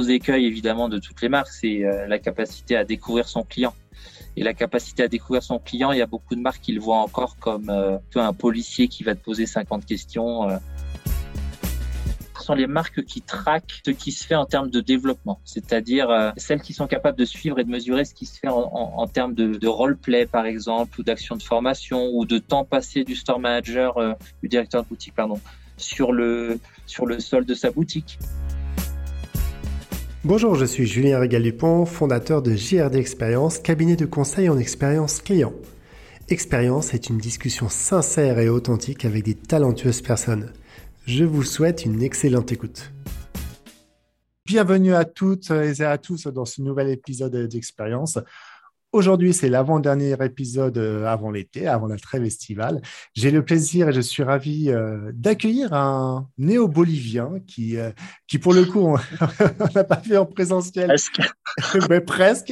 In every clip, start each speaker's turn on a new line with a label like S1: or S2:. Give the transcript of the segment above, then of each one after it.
S1: gros écueil évidemment de toutes les marques, c'est la capacité à découvrir son client. Et la capacité à découvrir son client, il y a beaucoup de marques qui le voient encore comme un policier qui va te poser 50 questions sont les marques qui traquent ce qui se fait en termes de développement, c'est-à-dire euh, celles qui sont capables de suivre et de mesurer ce qui se fait en, termes de, de role-play, par exemple, ou d'action de formation, ou de temps passé du store manager, euh, du directeur de boutique, pardon, sur le, sur le sol de sa boutique.
S2: Bonjour, je suis Julien Régal-Dupont, fondateur de JRD Expérience, cabinet de conseil en expérience client. Expérience est une discussion sincère et authentique avec des talentueuses personnes. Je vous souhaite une excellente écoute. Bienvenue à toutes et à tous dans ce nouvel épisode d'Expérience. Aujourd'hui, c'est l'avant-dernier épisode euh, avant l'été, avant la trêve estivale. J'ai le plaisir et je suis ravi euh, d'accueillir un néo-bolivien qui, euh, qui, pour le coup, on n'a pas fait en présentiel.
S1: Presque.
S2: Mais presque.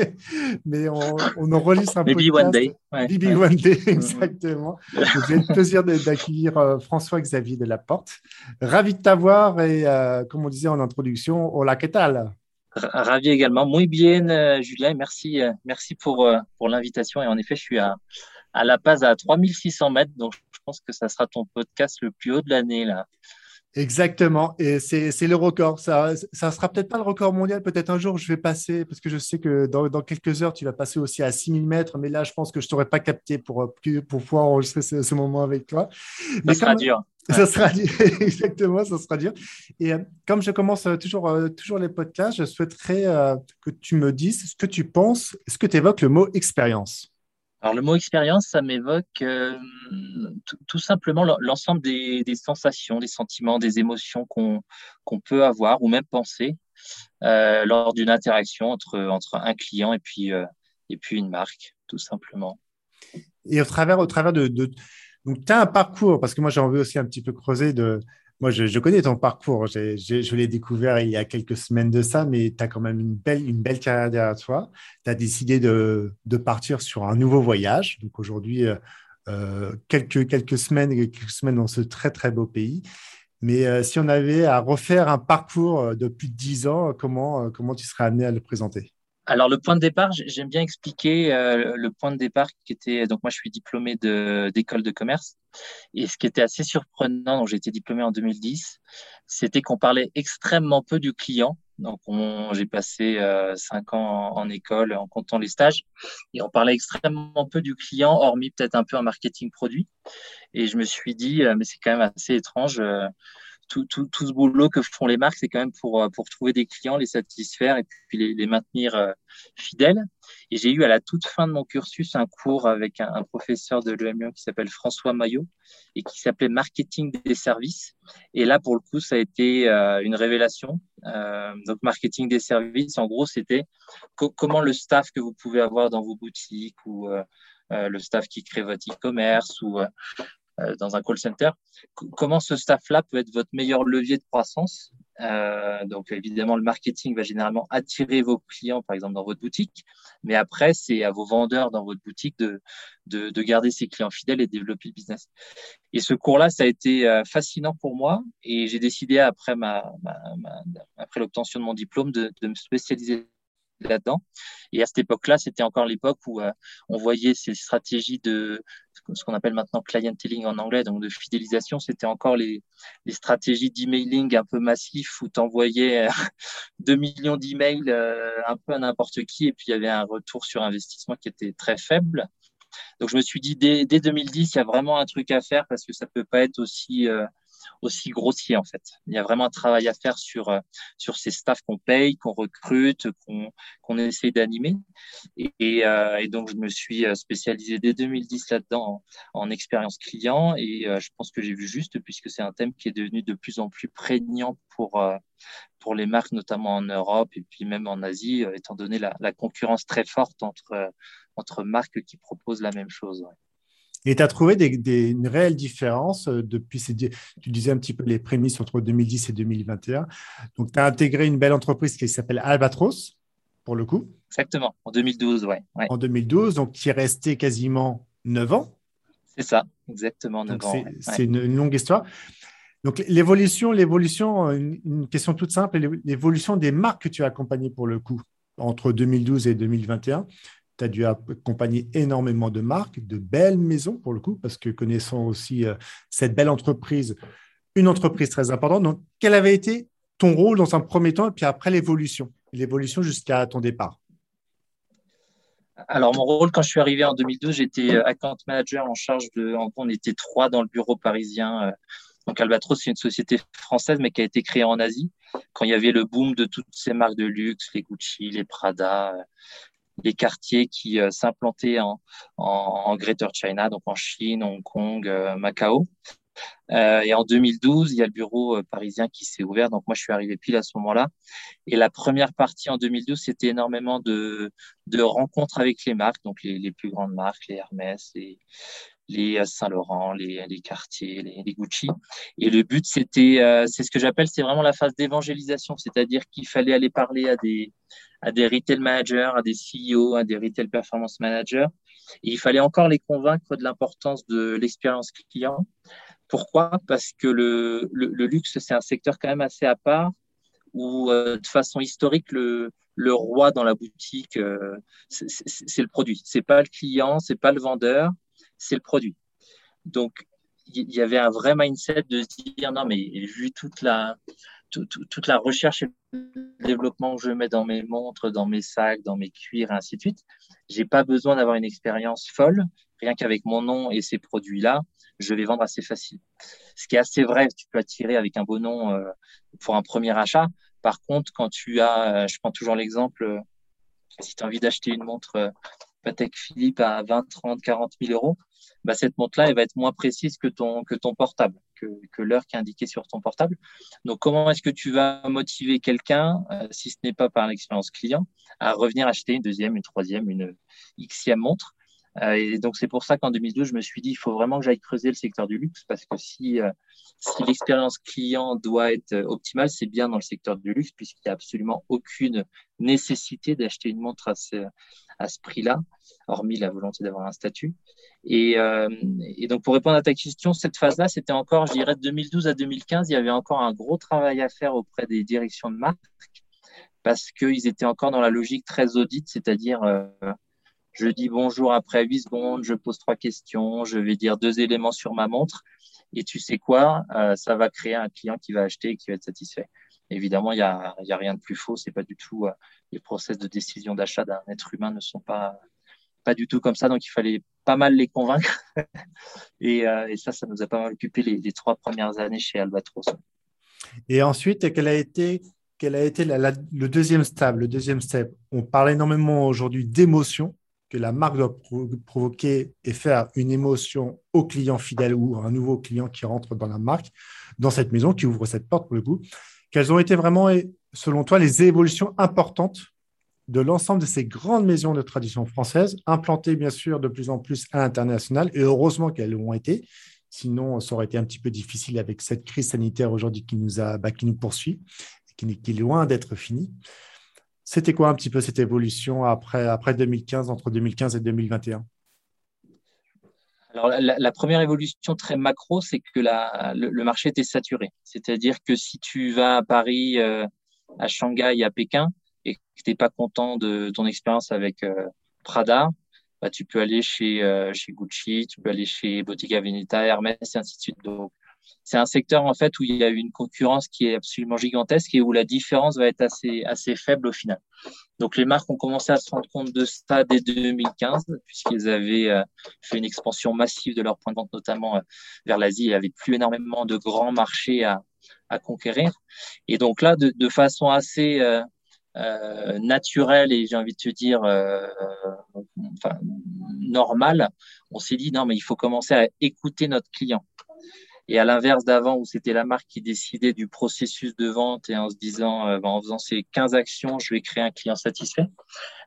S2: Mais on, on enregistre un peu.
S1: Maybe one day.
S2: Maybe one day, exactement. J'ai le plaisir d'accueillir François-Xavier de la Porte. Ravi de t'avoir et, comme on disait en introduction, hola, ¿qué tal?
S1: Ravi également. Muy bien, euh, Julien. Merci, euh, merci pour, euh, pour l'invitation. Et en effet, je suis à, à La Paz à 3600 mètres. Donc, je pense que ça sera ton podcast le plus haut de l'année, là.
S2: Exactement, et c'est le record. Ça ne sera peut-être pas le record mondial, peut-être un jour je vais passer, parce que je sais que dans, dans, quelques heures, tu vas passer aussi à 6000 mètres, mais là, je pense que je ne t'aurais pas capté pour, pour pouvoir enregistrer ce, moment avec toi.
S1: Ça sera dur.
S2: Ça sera exactement, ça sera dur. Et euh, comme je commence euh, toujours, euh, toujours les podcasts, je souhaiterais que tu me dises ce que tu penses, ce que tu évoques le mot expérience.
S1: Alors le mot expérience, ça m'évoque tout simplement l'ensemble des, sensations, des sentiments, des émotions qu'on peut avoir ou même penser lors d'une interaction entre, entre un client et puis, et puis une marque, tout simplement.
S2: Et au travers, au travers de donc, tu as un parcours, parce que moi, j'ai envie aussi un petit peu creuser de. Moi, je, connais ton parcours. je l'ai découvert il y a quelques semaines de ça, mais tu as quand même une belle, une belle carrière derrière toi. Tu as décidé de, de, partir sur un nouveau voyage. Donc, aujourd'hui, euh, euh, quelques, quelques, semaines, quelques semaines dans ce très, très beau pays. Mais euh, si on avait à refaire un parcours de plus de 10 ans, comment, comment tu serais amené à le présenter?
S1: Alors le point de départ, j'aime bien expliquer euh, le point de départ qui était donc moi je suis diplômé d'école de commerce et ce qui était assez surprenant, donc j'ai été diplômé en 2010, c'était qu'on parlait extrêmement peu du client. Donc j'ai passé euh, cinq ans en, école en comptant les stages et on parlait extrêmement peu du client, hormis peut-être un peu en marketing produit. Et je me suis dit euh, mais c'est quand même assez étrange tout, tout, tout, ce boulot que font les marques, c'est quand même pour, euh, pour trouver des clients, les satisfaire et puis les, les maintenir euh, fidèles. Et j'ai eu à la toute fin de mon cursus un cours avec un, professeur de l'EM qui s'appelle François Maillot et qui s'appelait Marketing des services. Et là, pour le coup, ça a été euh, une révélation. donc, marketing des services, en gros, c'était comment le staff que vous pouvez avoir dans vos boutiques ou le staff qui crée votre e-commerce ou dans un call center. comment ce staff-là peut être votre meilleur levier de croissance? Euh, Donc évidemment, le marketing va généralement attirer vos clients, par exemple dans votre boutique, mais après, c'est à vos vendeurs dans votre boutique de, de, de, garder ces clients fidèles et de développer le business. Et ce cours-là, ça a été euh, fascinant pour moi et j'ai décidé après ma, ma, ma après l'obtention de mon diplôme de, de me spécialiser là-dedans. Et à cette époque-là, c'était encore l'époque où euh, on voyait ces stratégies de ce qu'on appelle maintenant clienteling en anglais, donc de fidélisation, c'était encore les, stratégies d'emailing un peu massif où tu envoyais 2 euh, millions d'emails euh, un peu à n'importe qui et puis il y avait un retour sur investissement qui était très faible. Donc je me suis dit dès, dès 2010, il y a vraiment un truc à faire parce que ça peut pas être aussi aussi grossier en fait. Il y a vraiment un travail à faire sur euh, sur ces staffs qu'on paye, qu'on recrute, qu'on qu'on essaie d'animer. Et, euh, donc je me suis euh, spécialisé dès 2010 là-dedans en, expérience client et je pense que j'ai vu juste puisque c'est un thème qui est devenu de plus en plus prégnant pour pour les marques, notamment en Europe et puis même en Asie, étant donné la, la concurrence très forte entre entre marques qui proposent la même chose.
S2: Et tu as trouvé des, une réelle différence euh, depuis, ces, tu disais un petit peu les prémices entre 2010 et 2021. Donc, tu as intégré une belle entreprise qui s'appelle Albatros, pour le coup.
S1: Exactement, en 2012, ouais.
S2: En 2012, donc qui est resté quasiment 9 ans.
S1: C'est ça, exactement 9 ans.
S2: C'est une, longue histoire. Donc l'évolution, l'évolution, une, question toute simple, l'évolution des marques que tu as accompagnées pour le coup entre 2012 et 2021. Tu as dû accompagner énormément de marques, de belles maisons pour le coup, parce que connaissant aussi euh, cette belle entreprise, une entreprise très importante. Donc, quel avait été ton rôle dans un premier temps et puis après l'évolution, l'évolution jusqu'à ton départ
S1: alors, mon rôle, quand je suis arrivé en 2012, j'étais euh, account manager en charge de. En on était trois dans le bureau parisien. Euh, donc, Albatros, c'est une société française, mais qui a été créée en Asie, quand il y avait le boom de toutes ces marques de luxe, les Gucci, les Prada, les quartiers qui euh, s'implantaient en, en, Greater China, donc en Chine, Hong Kong, euh, Macao. Euh, et en 2012, il y a le bureau parisien qui s'est ouvert. Donc moi, je suis arrivé pile à ce moment-là. Et la première partie en 2012, c'était énormément de, de rencontres avec les marques, donc les, les plus grandes marques, les Hermès, les, les Saint-Laurent, les, les Cartier, les, les, Gucci. Et le but, c'était, c'est ce que j'appelle, c'est vraiment la phase d'évangélisation, c'est-à-dire qu'il fallait aller parler à des, à des retail managers, à des CEO, à des retail performance managers. Et il fallait encore les convaincre de l'importance de l'expérience client. Pourquoi? Parce que le, le, luxe, c'est un secteur quand même assez à part, où euh, de façon historique, le, le roi dans la boutique, euh, c'est le produit. C'est pas le client, c'est pas le vendeur, c'est le produit. Donc, il y avait un vrai mindset de se dire non mais vu toute la toute la recherche et le développement que je mets dans mes montres, dans mes sacs, dans mes cuirs, et ainsi de suite, j'ai pas besoin d'avoir une expérience folle. Rien qu'avec mon nom et ces produits-là, je vais vendre assez facile. Ce qui est assez vrai, tu peux attirer avec un beau nom euh, pour un premier achat. Par contre, quand tu as, euh, je prends toujours l'exemple, euh, si tu as envie d'acheter une montre Patek Philippe à 20, 30, 40 000 euros, bah, cette montre-là, elle va être moins précise que ton, portable, que, l'heure qui est indiquée sur ton portable. Donc, comment est-ce que tu vas motiver quelqu'un, euh, si ce n'est pas par l'expérience client, à revenir acheter une deuxième, une troisième, une xème montre? Et donc, c'est pour ça qu'en 2012, je me suis dit, il faut vraiment que j'aille creuser le secteur du luxe parce que si, euh, l'expérience client doit être optimale, c'est bien dans le secteur du luxe puisqu'il n'y a absolument aucune nécessité d'acheter une montre à ce, prix-là, hormis la volonté d'avoir un statut. Et, euh, donc, pour répondre à ta question, cette phase-là, c'était encore, je dirais, de 2012 à 2015, il y avait encore un gros travail à faire auprès des directions de marque parce qu'ils étaient encore dans la logique très audite, c'est-à-dire euh, je dis bonjour après 8 secondes, je pose trois questions, je vais dire deux éléments sur ma montre. Et tu sais quoi, euh, ça va créer un client qui va acheter et qui va être satisfait. Évidemment, il n'y a, a rien de plus faux. C'est pas du tout euh, les process de décision d'achat d'un être humain ne sont pas du tout comme ça. Donc, il fallait pas mal les convaincre. et, euh, et, ça, ça nous a pas mal occupé les, trois premières années chez Albatros.
S2: Et ensuite, a été quel a été le deuxième step Le deuxième step, on parle énormément aujourd'hui d'émotion que la marque doit provoquer et faire une émotion au client fidèle ou à un nouveau client qui rentre dans la marque, dans cette maison, qui ouvre cette porte pour le coup. Quelles ont été vraiment, selon toi, les évolutions importantes de l'ensemble de ces grandes maisons de tradition française, implantées bien sûr de plus en plus à l'international, et heureusement qu'elles l'ont été, sinon ça aurait été un petit peu difficile avec cette crise sanitaire aujourd'hui qui nous, a, bah, qui nous poursuit, qui, qui est loin d'être finie. C'était quoi un petit peu cette évolution après, après 2015, entre 2015 et 2021
S1: alors, la, première évolution très macro, c'est que le, marché était saturé. C'est-à-dire que si tu vas à Paris, euh, à Shanghai, à Pékin, et que tu n'es pas content de ton expérience avec euh, Prada, bah, tu peux aller chez, euh, chez Gucci, tu peux aller chez Bottega Veneta, Hermès, et ainsi de suite. C'est un secteur en fait où il y a une concurrence qui est absolument gigantesque et où la différence va être assez assez faible au final. Donc les marques ont commencé à se rendre compte de ça dès 2015 puisqu'ils avaient euh, fait une expansion massive de leur point de vente notamment euh, vers l'Asie. N'y avait plus énormément de grands marchés à, à conquérir. Et donc là, de, façon assez euh, naturelle et j'ai envie de te dire enfin, normale, on s'est dit non mais il faut commencer à écouter notre client. Et à l'inverse d'avant, où c'était la marque qui décidait du processus de vente et en se disant, euh, ben, en faisant ces 15 actions, je vais créer un client satisfait.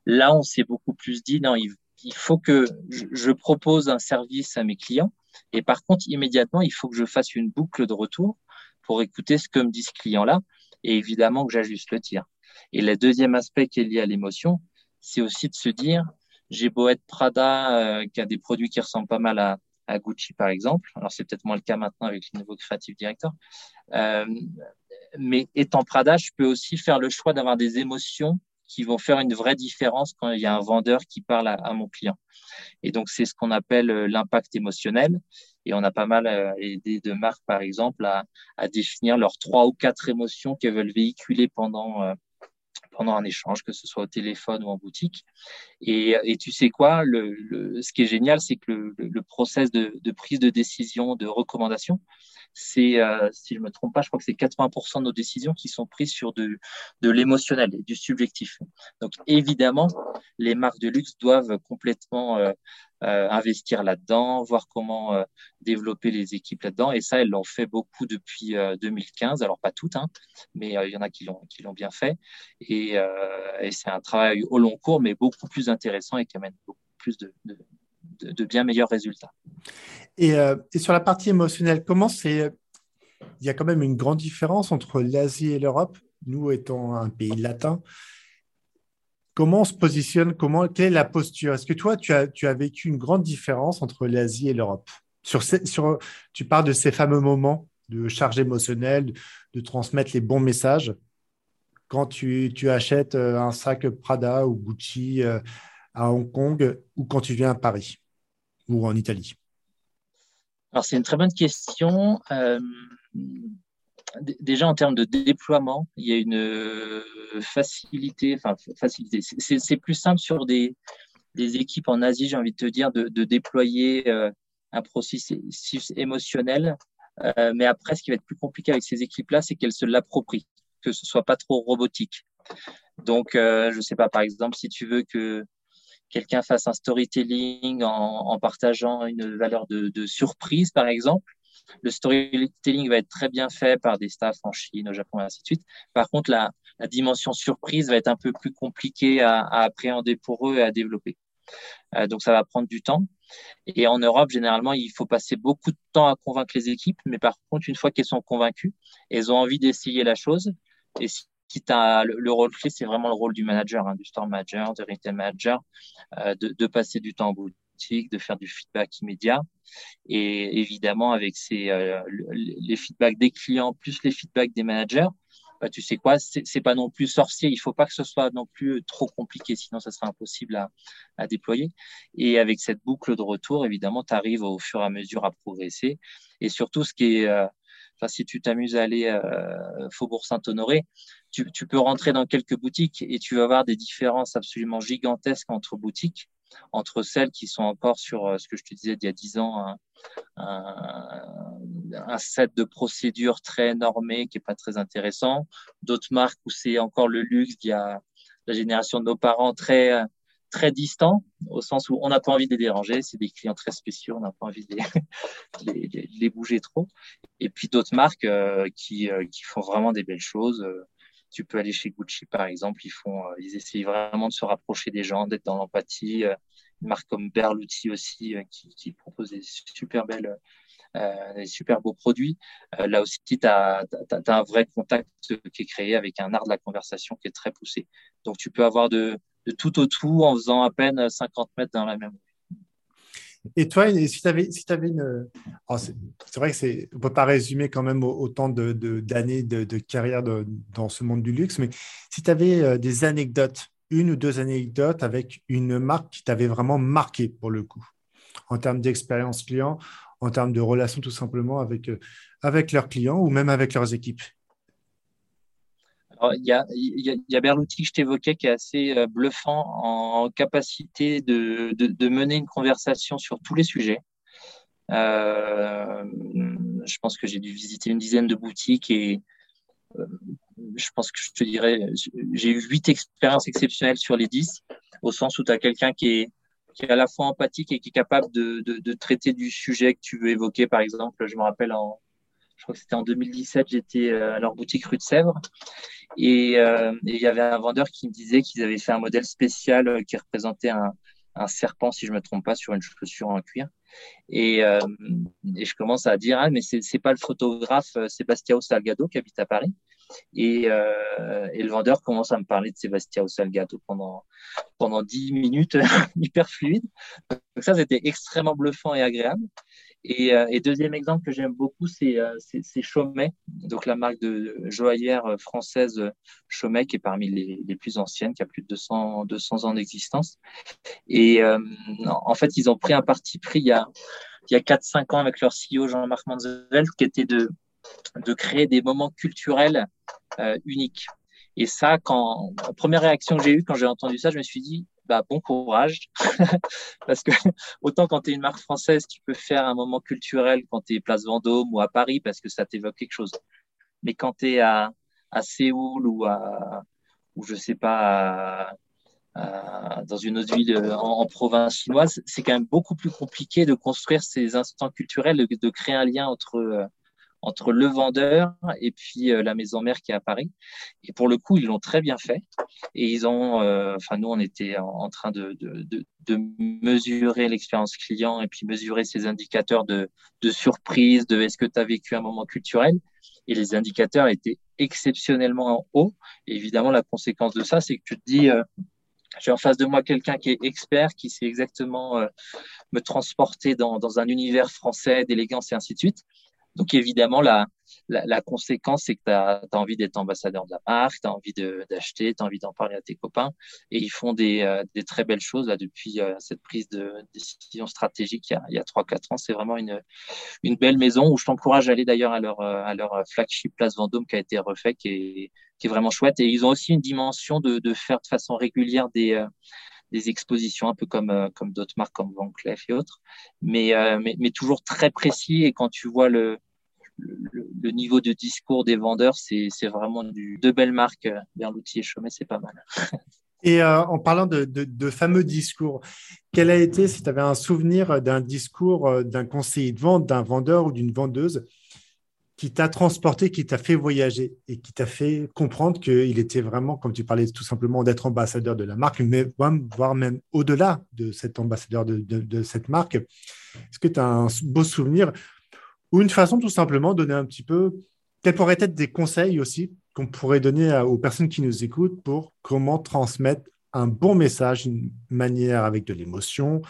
S1: Là, on s'est beaucoup plus dit, non, il, faut que je, propose un service à mes clients. Et par contre, immédiatement, il faut que je fasse une boucle de retour pour écouter ce que me dit ce client-là. Et évidemment que j'ajuste le tir. Et le deuxième aspect qui est lié à l'émotion, c'est aussi de se dire, j'ai beau être Prada, euh, qui a des produits qui ressemblent pas mal à, à Gucci, par exemple. Alors, c'est peut-être moins le cas maintenant avec les nouveaux créatifs directeurs. Euh, mais étant Prada, je peux aussi faire le choix d'avoir des émotions qui vont faire une vraie différence quand il y a un vendeur qui parle à, mon client. Et donc, c'est ce qu'on appelle euh, l'impact émotionnel. Et on a pas mal euh, aidé de marques, par exemple, à, définir leurs trois ou quatre émotions qu'elles veulent véhiculer pendant, pendant un échange, que ce soit au téléphone ou en boutique. Et, tu sais quoi, ce qui est génial, c'est que le, le process de, prise de décision, de recommandation, c'est, euh, si je me trompe pas, je crois que c'est 80% de nos décisions qui sont prises sur de, l'émotionnel et du subjectif. Donc évidemment, les marques de luxe doivent complètement euh, euh, investir là-dedans, voir comment développer les équipes là-dedans. Et ça, elles l'ont fait beaucoup depuis 2015. Euh, Alors pas toutes, hein, mais il y en a qui l'ont bien fait. Et c'est un travail au long cours, mais beaucoup plus intéressant et qui amène beaucoup plus de, bien meilleurs résultats.
S2: Et, et, sur la partie émotionnelle, comment c'est Il y a quand même une grande différence entre l'Asie et l'Europe. Nous étant un pays latin, Comment on se positionne comment, Quelle est la posture? Est-ce que toi, tu as, tu as vécu une grande différence entre l'Asie et l'Europe? Sur, sur Tu parles de ces fameux moments de charge émotionnelle, de transmettre les bons messages. Quand tu, achètes euh, un sac Prada ou Gucci euh, à Hong Kong ou quand tu viens à Paris ou en Italie?
S1: Alors, c'est une très bonne question. Euh, déjà en termes de déploiement, il y a une facilité, enfin facilité. C'est plus simple sur des, équipes en Asie, j'ai envie de te dire, de, de déployer un processus émotionnel. Mais après, ce qui va être plus compliqué avec ces équipes-là, c'est qu'elles se l'approprient, que ce soit pas trop robotique. Donc, euh, je sais pas, par exemple, si tu veux que quelqu'un fasse un storytelling en, partageant une valeur de, surprise, par exemple, le storytelling va être très bien fait par des staffs en Chine, au Japon, et ainsi de suite. Par contre, la, dimension surprise va être un peu plus compliquée à, à appréhender pour eux et à développer. Euh, donc, ça va prendre du temps. Et en Europe, généralement, il faut passer beaucoup de temps à convaincre les équipes. Mais par contre, une fois qu'elles sont convaincues, elles ont envie d'essayer la chose. Et si as, le, le, rôle clé, c'est vraiment le rôle du manager, hein, du store manager, du retail manager, euh, de, passer du temps au bout de faire du feedback immédiat. Et évidemment, avec ces, euh, les feedbacks des clients plus les feedbacks des managers, bah, tu sais quoi, c'est pas non plus sorcier. Il faut pas que ce soit non plus trop compliqué, sinon ça sera impossible à, à déployer. Et avec cette boucle de retour, évidemment, tu arrives au fur et à mesure à progresser. Et surtout, ce qui est, euh, si tu t'amuses à aller euh, Faubourg Saint-Honoré, tu, tu peux rentrer dans quelques boutiques et tu vas avoir des différences absolument gigantesques entre boutiques entre celles qui sont encore sur euh, ce que je te disais d'il y a dix ans, un, un, un, set de procédures très normé qui est pas très intéressant. D'autres marques où c'est encore le luxe, il y a la génération de nos parents très très distants, au sens où on n'a pas envie de les déranger, c'est des clients très spéciaux, on n'a pas envie de les, bouger trop. Et puis d'autres marques euh, qui, euh, qui font vraiment des belles choses. Euh, tu peux aller chez Gucci, par exemple. Ils font, ils essayent vraiment de se rapprocher des gens, d'être dans l'empathie. Une marque comme Berluti aussi, qui, propose des super belles, des super beaux produits. Là aussi, tu as, as, un vrai contact qui est créé avec un art de la conversation qui est très poussé. Donc, tu peux avoir de, de tout au tout en faisant à peine 50 mètres dans la même
S2: et toi, si tu avais, si avais une. Oh, c'est vrai que ne peut pas résumer quand même autant d'années de, de, de, carrière dans ce monde du luxe, mais si tu avais euh, des anecdotes, une ou deux anecdotes avec une marque qui t'avait vraiment marqué pour le coup, en termes d'expérience client, en termes de relation tout simplement avec, euh, avec leurs clients ou même avec leurs équipes?
S1: Il y a, y, Berluti que je t'évoquais qui est assez euh, bluffant en capacité de, mener une conversation sur tous les sujets. Euh, je pense que j'ai dû visiter une dizaine de boutiques et euh, je pense que je te dirais, j'ai eu huit expériences exceptionnelles sur les dix, au sens où tu as quelqu'un qui est, à la fois empathique et qui est capable de traiter du sujet que tu veux évoquer. Par exemple, je me rappelle en, je crois que c'était en 2017, j'étais euh, à leur boutique rue de Sèvres et, euh, et il y avait un vendeur qui me disait qu'ils avaient fait un modèle spécial euh, qui représentait un, serpent, si je me trompe pas, sur une chaussure en cuir. Et, je commence à dire, ah, mais c'est pas le photographe Sébastien Salgado qui habite à Paris. Et, le vendeur commence à me parler de Sébastien Salgato pendant pendant dix minutes, hyper fluide. Donc ça, c'était extrêmement bluffant et agréable. Et, euh, et deuxième exemple que j'aime beaucoup, c'est euh, Chaumet, donc la marque de joaillère française Chaumet, qui est parmi les, plus anciennes, qui a plus de 200, 200 ans d'existence. Et euh, en fait, ils ont pris un parti pris il y a, il y a 4-5 ans avec leur CEO Jean-Marc Manzelt, qui était de, de créer des moments culturels euh, uniques. Et ça, quand la première réaction que j'ai eue quand j'ai entendu ça, je me suis dit, bah, bon courage. Parce que autant quand tu es une marque française, tu peux faire un moment culturel quand tu es place Vendôme ou à Paris parce que ça t'évoque quelque chose. Mais quand tu es à, à Séoul ou à, ou je sais pas, dans une autre ville euh, en, province chinoise, c'est quand même beaucoup plus compliqué de construire ces instants culturels, de, de créer un lien entre euh, entre le vendeur et puis euh, la maison mère qui est à Paris. Et pour le coup, ils l'ont très bien fait. Et ils ont, euh, enfin, nous, on était en, train de, de, de, mesurer l'expérience client et puis mesurer ces indicateurs de, de surprise, de est-ce que tu as vécu un moment culturel. Et les indicateurs étaient exceptionnellement hauts. Et évidemment, la conséquence de ça, c'est que tu te dis, euh, j'ai en face de moi quelqu'un qui est expert, qui sait exactement me transporter dans, dans, un univers français d'élégance et ainsi de suite. Donc évidemment, la, la, conséquence, c'est que tu as, envie d'être ambassadeur de la marque, tu as envie d'acheter, tu as envie d'en parler à tes copains. Et ils font des, euh, des très belles choses là, depuis euh, cette prise de décision stratégique il y a, il y a 3-4 ans. C'est vraiment une, une belle maison où je t'encourage à aller d'ailleurs à leur, à leur flagship Place Vendôme qui a été refait, qui est, qui est vraiment chouette. Et ils ont aussi une dimension de, de faire de façon régulière des... Euh, des expositions un peu comme comme d'autres marques comme Van Cleef et autres mais, mais mais toujours très précis et quand tu vois le le, niveau de discours des vendeurs, c'est vraiment du, de belles marques. Berluti et Chaumet, c'est pas mal.
S2: Et euh, en parlant de, fameux discours, quel a été, si tu avais un souvenir d'un discours euh, d'un conseiller de vente, d'un vendeur ou d'une vendeuse qui t'a transporté, qui t'a fait voyager et qui t'a fait comprendre qu'il était vraiment, comme tu parlais tout simplement d'être ambassadeur de la marque, mais voire même au-delà de cet ambassadeur de, de cette marque? Est-ce que tu as un beau souvenir ou une façon tout simplement de donner un petit peu, quels pourraient être des conseils aussi qu'on pourrait donner aux personnes qui nous écoutent pour comment transmettre un bon message, une manière avec de l'émotion,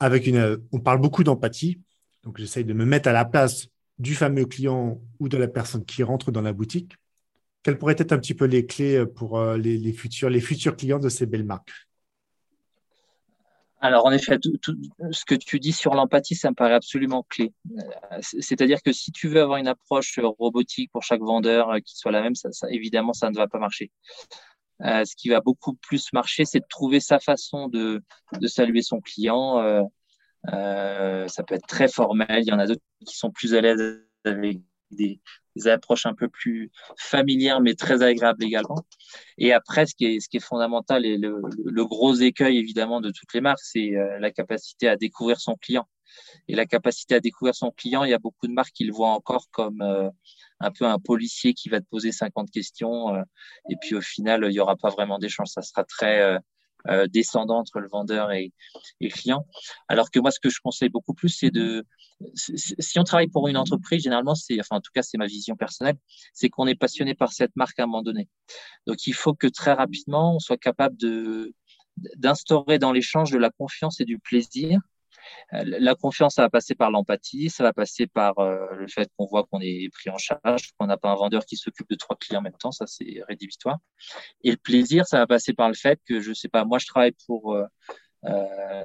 S2: avec une, on parle beaucoup d'empathie, donc j'essaye de me mettre à la place du fameux client ou de la personne qui rentre dans la boutique. Quelles pourraient être un petit peu les clés pour euh, les, futurs, les futurs clients de ces belles marques?
S1: Alors en effet, tout, ce que tu dis sur l'empathie, ça me paraît absolument clé. Euh, c'est-à-dire que si tu veux avoir une approche robotique pour chaque vendeur euh, qui soit la même, ça, ça, évidemment, ça ne va pas marcher. Euh, ce qui va beaucoup plus marcher, c'est de trouver sa façon de, de saluer son client. Euh, euh, ça peut être très formel. Il y en a d'autres qui sont plus à l'aise avec des, des approches un peu plus familières, mais très agréables également. Et après, ce qui est, ce qui est fondamental et le, le gros écueil évidemment de toutes les marques, c'est euh, la capacité à découvrir son client. Et la capacité à découvrir son client, il y a beaucoup de marques qui le voient encore comme euh, un peu un policier qui va te poser 50 questions. Euh, et puis au final, il n'y aura pas vraiment d'échange. Ça sera très euh, descendant entre le vendeur et, et, le client. Alors que moi, ce que je conseille beaucoup plus, c'est de, si on travaille pour une entreprise, généralement, c'est, enfin, en tout cas, c'est ma vision personnelle, c'est qu'on est passionné par cette marque à un moment donné. Donc, il faut que très rapidement, on soit capable de, d'instaurer dans l'échange de la confiance et du plaisir euh, la confiance, ça va passer par l'empathie, ça va passer par euh, le fait qu'on voit qu'on est pris en charge, qu'on n'a pas un vendeur qui s'occupe de trois clients en même temps, ça c'est rédhibitoire. Et le plaisir, ça va passer par le fait que, je sais pas, moi je travaille pour euh,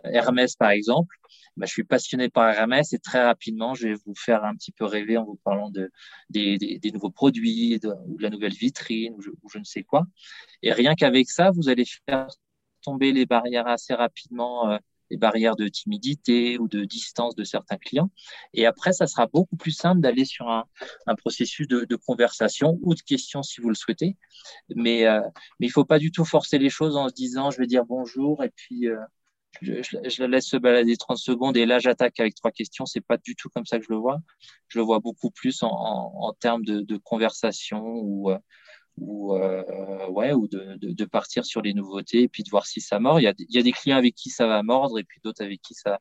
S1: Hermès par exemple, bah, je suis passionné par Hermès et très rapidement, je vais vous faire un petit peu rêver en vous parlant de, des, des, des nouveaux produits, de, ou de la nouvelle vitrine, ou je, ou je ne sais quoi. Et rien qu'avec ça, vous allez faire tomber les barrières assez rapidement les barrières de timidité ou de distance de certains clients. Et après, ça sera beaucoup plus simple d'aller sur un, un processus de, conversation ou de questions si vous le souhaitez. Mais, euh, mais il faut pas du tout forcer les choses en se disant je vais dire bonjour et puis euh, je, je, la laisse se balader 30 secondes et là j'attaque avec trois questions. C'est pas du tout comme ça que je le vois. Je le vois beaucoup plus en, en, en termes de, de conversation ou euh, ou euh, ouais ou de, de, de, partir sur les nouveautés et puis de voir si ça mord. Il y a, il y a des clients avec qui ça va mordre et puis d'autres avec qui ça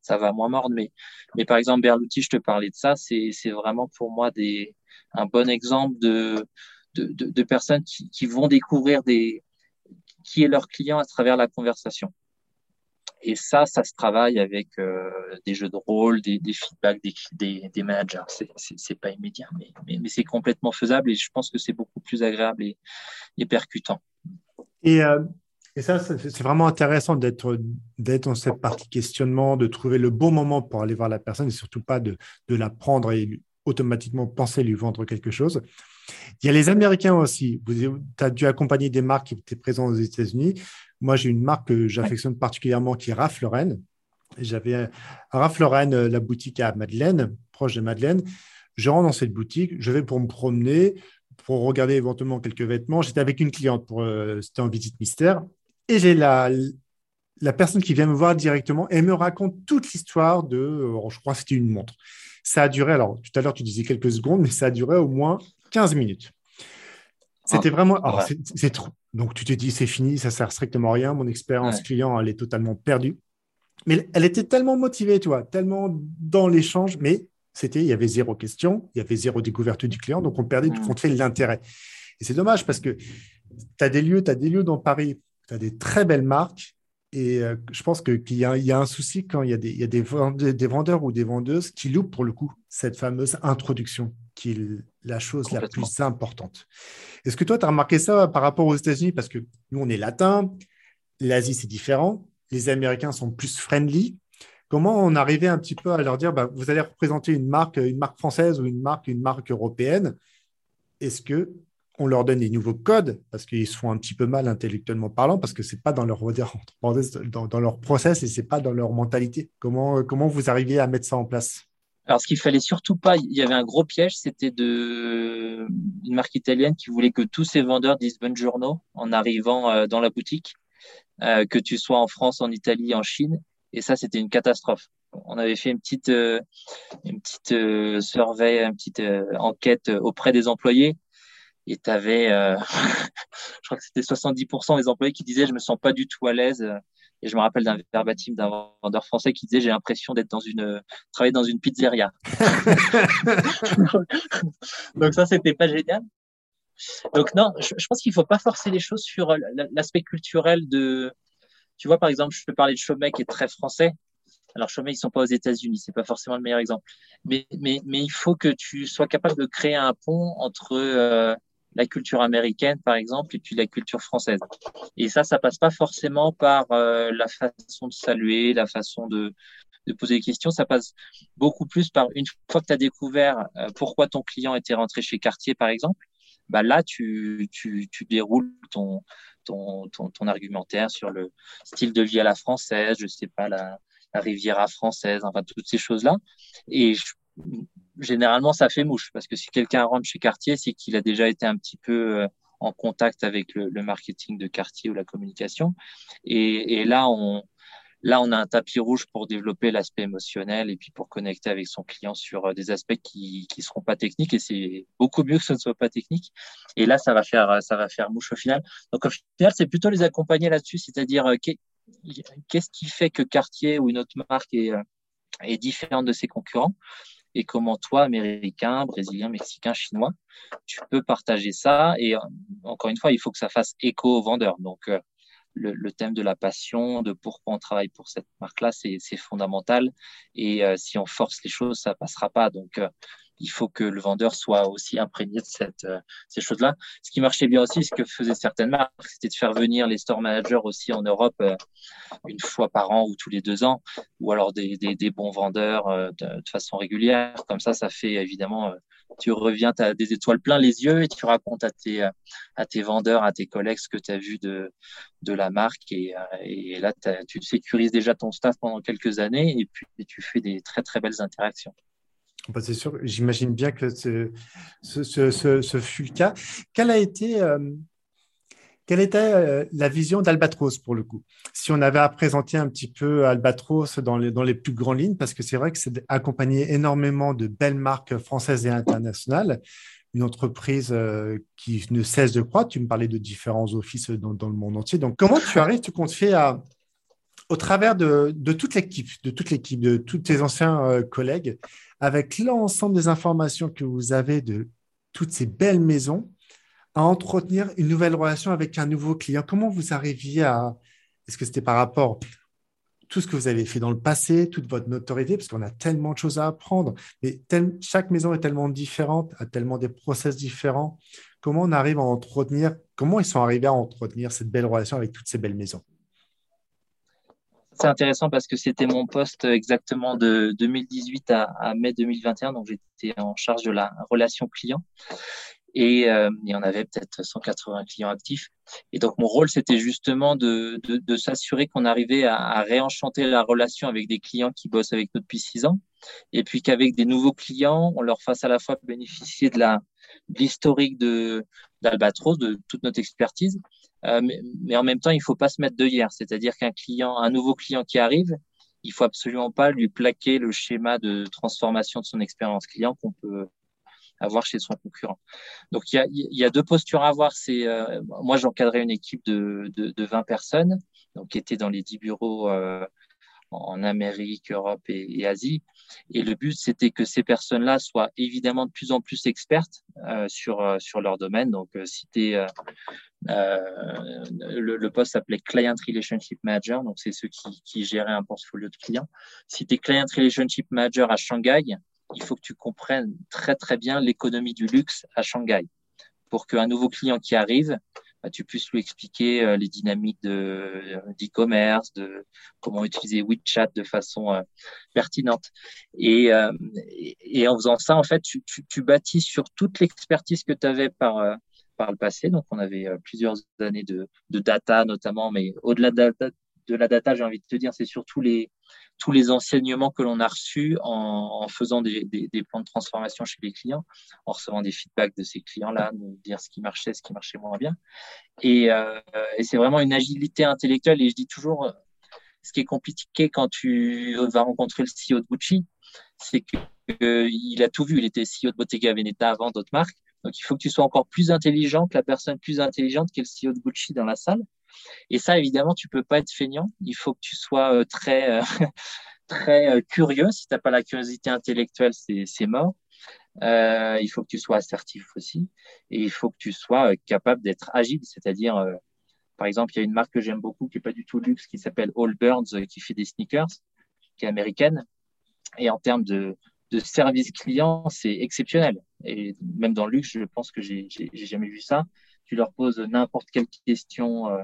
S1: ça va moins mordre. Mais mais par exemple Berluti je te parlais de ça. C'est vraiment pour moi des un bon exemple de, de, de, personnes qui, qui, vont découvrir des, qui est leur client à travers la conversation. Et ça, ça se travaille avec euh, des jeux de rôle, des, feedbacks des, des, des managers. C'est pas immédiat, mais, c'est complètement faisable et je pense que c'est beaucoup plus agréable et, percutant.
S2: Et, euh, et ça, c'est vraiment intéressant d'être dans cette partie questionnement, de trouver le bon moment pour aller voir la personne et surtout pas de, de la prendre et automatiquement penser lui vendre quelque chose. Il y a les Américains aussi. Tu as dû accompagner des marques qui étaient présentes aux États-Unis. Moi, j'ai une marque que j'affectionne particulièrement qui est Ralph Lauren. J'avais Ralph Lauren, euh, la boutique à Madeleine, proche de Madeleine. Je rentre dans cette boutique, je vais pour me promener, pour regarder éventuellement quelques vêtements. J'étais avec une cliente, pour, euh, c'était en visite mystère. Et j'ai la, la personne qui vient me voir directement et me raconte toute l'histoire de, euh, je crois que c'était une montre. Ça a duré, alors tout à l'heure tu disais quelques secondes, mais ça a duré au moins 15 minutes. C'était ah, vraiment. c'est trop. Donc tu te dis, c'est fini, ça sert strictement à rien. Mon expérience client, elle est totalement perdue. Mais elle était tellement motivée, tu vois, tellement dans l'échange, mais c'était, il y avait zéro question, il y avait zéro découverte du client, donc on perdait tout compte fait l'intérêt. Et c'est dommage parce que tu as des lieux, tu as des lieux dans Paris, tu as des très belles marques, et euh, je pense qu'il y, y, a un souci quand il y a, des, il y a des, vendeurs, ou des vendeuses qui loupent pour le coup cette fameuse introduction, qui est la chose la plus importante. Est-ce que toi, tu as remarqué ça par rapport aux États-Unis? Parce que nous, on est latin, l'Asie, c'est différent, les Américains sont plus friendly. Comment on arrivait un petit peu à leur dire, bah, vous allez représenter une marque, une marque française ou une marque, une marque européenne? Est-ce que on leur donne des nouveaux codes parce qu'ils se font un petit peu mal intellectuellement parlant, parce que c'est pas dans leur process et c'est pas dans leur mentalité. Comment comment vous arrivez à mettre ça en place?
S1: Alors ce qu'il fallait surtout pas, il y avait un gros piège, c'était de une marque italienne qui voulait que tous ses vendeurs disent journaux en arrivant euh, dans la boutique, euh, que tu sois en France, en Italie, en Chine, et ça c'était une catastrophe. On avait fait une petite euh, une petite survey, une petite enquête auprès des employés et tu avais, euh, je crois que c'était 70% des employés qui disaient je me sens pas du tout à l'aise. Et je me rappelle d'un verbatim d'un vendeur français qui disait j'ai l'impression d'être dans une, travailler dans une pizzeria. Donc ça c'était pas génial. Donc non, je, pense qu'il faut pas forcer les choses sur euh, l'aspect culturel de. Tu vois par exemple, je peux parler de Chaumet qui est très français. Alors Chaumet ils sont pas aux États-Unis, c'est pas forcément le meilleur exemple. Mais mais mais il faut que tu sois capable de créer un pont entre euh, la culture américaine, par exemple, et puis la culture française. Et ça, ça passe pas forcément par euh, la façon de saluer, la façon de, poser des questions. Ça passe beaucoup plus par une fois que tu as découvert euh, pourquoi ton client était rentré chez Cartier, par exemple, bah là, tu, tu, tu déroules ton, ton, ton, ton, argumentaire sur le style de vie à la française, je sais pas, la, la Riviera française, enfin, toutes ces choses-là. Et je généralement, ça fait mouche parce que si quelqu'un rentre chez Cartier, c'est qu'il a déjà été un petit peu euh, en contact avec le, marketing de Cartier ou la communication. Et, là, on, a un tapis rouge pour développer l'aspect émotionnel et puis pour connecter avec son client sur euh, des aspects qui qui seront pas techniques et c'est beaucoup mieux que ce ne soit pas technique. Et là, ça va faire faire mouche au final. Donc au final, c'est plutôt les accompagner là-dessus, c'est-à-dire euh, qu'est-ce qui fait que Cartier ou une autre marque est différente de ses concurrents? Et comment toi, américain, brésilien, mexicain, chinois, tu peux partager ça? Et euh, encore une fois, il faut que ça fasse écho aux vendeurs. Donc, euh, le, thème de la passion, de pourquoi on travaille pour cette marque-là, c'est fondamental. Et euh, si on force les choses, ça passera pas. Donc, il faut que le vendeur soit aussi imprégné de euh, ces choses-là. Ce qui marchait bien aussi, ce que faisaient certaines marques, c'était de faire venir les store managers aussi en Europe euh, une fois par an ou tous les deux ans, ou alors des, bons vendeurs euh, de, façon régulière. Comme ça, ça fait évidemment, tu reviens, tu as des étoiles plein les yeux et tu racontes à tes, vendeurs, à tes collègues ce que tu as vu de, de la marque. Et, et là, tu sécurises déjà ton staff pendant quelques années et puis tu fais des très, très belles interactions.
S2: Bah, c'est sûr, j'imagine bien que ce, fut le cas. Quelle a été, euh, quelle était euh, la vision d'Albatros pour le coup? Si on avait à présenter un petit peu Albatros dans les, plus grandes lignes, parce que c'est vrai que c'est accompagné énormément de belles marques françaises et internationales, une entreprise euh, qui ne cesse de croître. Tu me parlais de différents offices dans, dans le monde entier. Donc, comment tu arrives, tu comptes faire à, au travers de, toute l'équipe, de toute l'équipe, de tous tes anciens collègues, avec l'ensemble des informations que vous avez de toutes ces belles maisons à entretenir une nouvelle relation avec un nouveau client Comment vous arriviez à... Est-ce que c'était par rapport tout ce que vous avez fait dans le passé, toute votre notoriété, parce qu'on a tellement de choses à apprendre. Mais chaque maison est tellement différente, a tellement des process différents. Comment on arrive à entretenir, comment ils sont arrivés à entretenir cette belle relation avec toutes ces belles maisons?
S1: C'est intéressant parce que c'était mon poste exactement de 2018 à, mai 2021, donc j'étais en charge de la relation client et euh, y en avait peut-être 180 clients actifs. Et donc mon rôle, c'était justement de, de, de s'assurer qu'on arrivait à, à, réenchanter la relation avec des clients qui bossent avec nous depuis six ans, et puis qu'avec des nouveaux clients, on leur fasse à la fois bénéficier de l'historique de d'Albatros, de toute notre expertise, euh, mais, en même temps, il faut pas se mettre de hier. C'est-à-dire qu'un client, un nouveau client qui arrive, il faut absolument pas lui plaquer le schéma de transformation de son expérience client qu'on peut avoir chez son concurrent. Donc il y a, y a deux postures à avoir. C'est euh, moi j'encadrais une équipe de, de, de, 20 personnes, donc qui étaient dans les 10 bureaux euh, en Amérique, Europe et, Asie. Et le but c'était que ces personnes-là soient évidemment de plus en plus expertes euh, sur euh, sur leur domaine. Donc euh, si tu le, poste s'appelait Client Relationship Manager, donc c'est ceux qui, qui géraient un portfolio de clients. Si tu es Client Relationship Manager à Shanghai, il faut que tu comprennes très très bien l'économie du luxe à Shanghai pour qu'un nouveau client qui arrive, tu puisses lui expliquer euh, les dynamiques euh, d'e-commerce, de comment utiliser WeChat de façon euh, pertinente. Et, en faisant ça, en fait, tu, bâtis sur toute l'expertise que tu avais par le passé. Donc, on avait plusieurs années de, data notamment, mais au-delà de, de la data, j'ai envie de te dire, c'est surtout les tous les enseignements que l'on a reçus en, faisant des, plans de transformation chez les clients, en recevant des feedbacks de ces clients-là, nous dire ce qui marchait, ce qui marchait moins bien. Et, euh, et c'est vraiment une agilité intellectuelle. Et je dis toujours, ce qui est compliqué quand tu vas rencontrer le CEO de Gucci, c'est qu'il a tout vu. Il était CEO de Bottega Veneta avant d'autres marques. Donc, il faut que tu sois encore plus intelligent que la personne plus intelligente qui est le CEO de Gucci dans la salle. Et ça, évidemment, tu peux pas être feignant. Il faut que tu sois euh, très, euh, très euh, curieux. Si t'as pas la curiosité intellectuelle, c'est mort. Il faut que tu sois assertif aussi. Et il faut que tu sois capable d'être agile. C'est-à-dire, par exemple, il y a une marque que j'aime beaucoup qui est pas du tout luxe, qui s'appelle Allbirds, qui fait des sneakers, qui est américaine. Et en termes de, de service client, c'est exceptionnel. Et même dans le luxe, je pense que j'ai jamais vu ça tu leur poses n'importe quelle question euh,